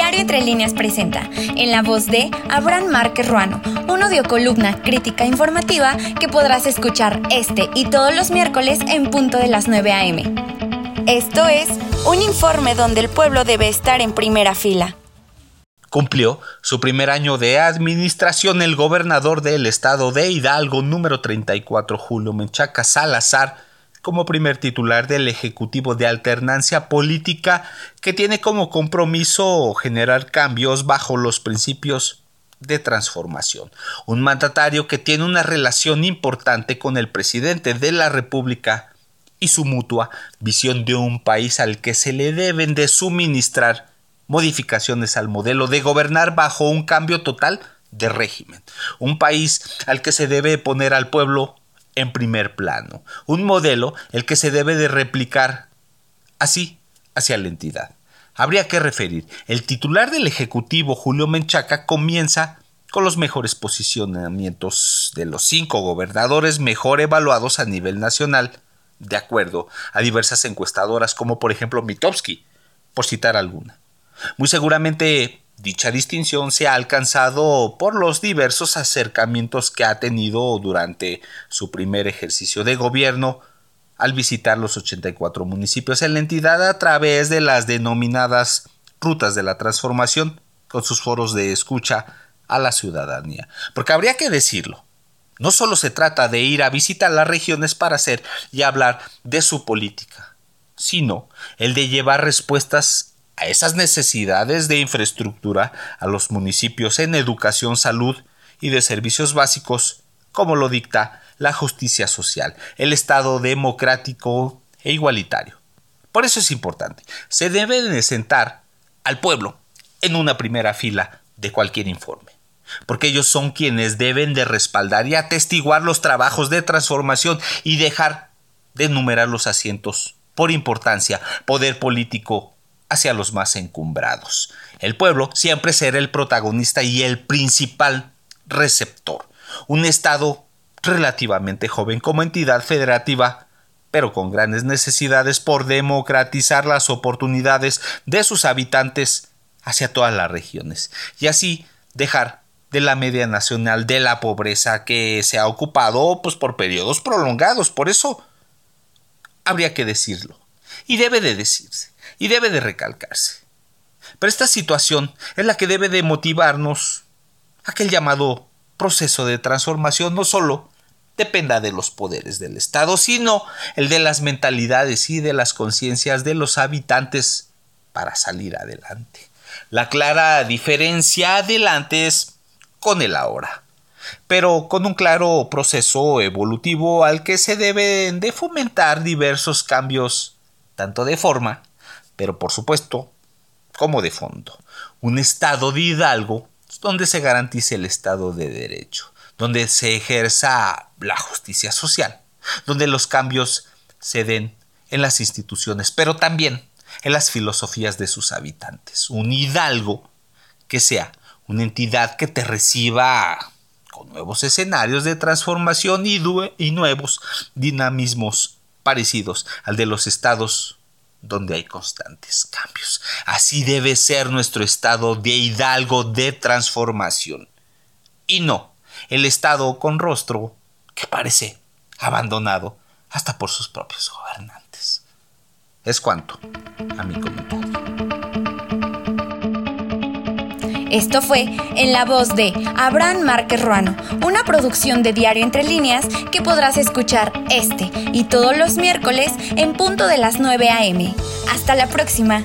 Diario Entre Líneas presenta, en la voz de Abraham Márquez Ruano, un columna crítica informativa que podrás escuchar este y todos los miércoles en punto de las 9 a.m. Esto es un informe donde el pueblo debe estar en primera fila. Cumplió su primer año de administración el gobernador del estado de Hidalgo número 34 Julio Menchaca Salazar como primer titular del Ejecutivo de Alternancia Política que tiene como compromiso generar cambios bajo los principios de transformación. Un mandatario que tiene una relación importante con el presidente de la República y su mutua visión de un país al que se le deben de suministrar modificaciones al modelo de gobernar bajo un cambio total de régimen. Un país al que se debe poner al pueblo en primer plano, un modelo el que se debe de replicar así hacia la entidad. Habría que referir, el titular del Ejecutivo, Julio Menchaca, comienza con los mejores posicionamientos de los cinco gobernadores mejor evaluados a nivel nacional, de acuerdo a diversas encuestadoras como por ejemplo Mitowski, por citar alguna. Muy seguramente Dicha distinción se ha alcanzado por los diversos acercamientos que ha tenido durante su primer ejercicio de gobierno al visitar los 84 municipios en la entidad a través de las denominadas rutas de la transformación con sus foros de escucha a la ciudadanía. Porque habría que decirlo, no solo se trata de ir a visitar las regiones para hacer y hablar de su política, sino el de llevar respuestas a esas necesidades de infraestructura a los municipios en educación, salud y de servicios básicos, como lo dicta la justicia social, el Estado democrático e igualitario. Por eso es importante, se debe de sentar al pueblo en una primera fila de cualquier informe, porque ellos son quienes deben de respaldar y atestiguar los trabajos de transformación y dejar de enumerar los asientos por importancia, poder político hacia los más encumbrados. El pueblo siempre será el protagonista y el principal receptor. Un Estado relativamente joven como entidad federativa, pero con grandes necesidades por democratizar las oportunidades de sus habitantes hacia todas las regiones, y así dejar de la media nacional de la pobreza que se ha ocupado pues, por periodos prolongados. Por eso habría que decirlo, y debe de decirse y debe de recalcarse. Pero esta situación es la que debe de motivarnos aquel llamado proceso de transformación no solo dependa de los poderes del Estado, sino el de las mentalidades y de las conciencias de los habitantes para salir adelante. La clara diferencia adelante es con el ahora, pero con un claro proceso evolutivo al que se deben de fomentar diversos cambios, tanto de forma pero por supuesto, como de fondo, un Estado de Hidalgo donde se garantice el Estado de Derecho, donde se ejerza la justicia social, donde los cambios se den en las instituciones, pero también en las filosofías de sus habitantes. Un Hidalgo que sea una entidad que te reciba con nuevos escenarios de transformación y, y nuevos dinamismos parecidos al de los estados donde hay constantes cambios. Así debe ser nuestro estado de hidalgo de transformación. Y no el estado con rostro que parece abandonado hasta por sus propios gobernantes. Es cuanto a mi comentario. Esto fue en la voz de Abraham Márquez Ruano, una producción de Diario Entre Líneas que podrás escuchar este y todos los miércoles en punto de las 9 a.m. Hasta la próxima.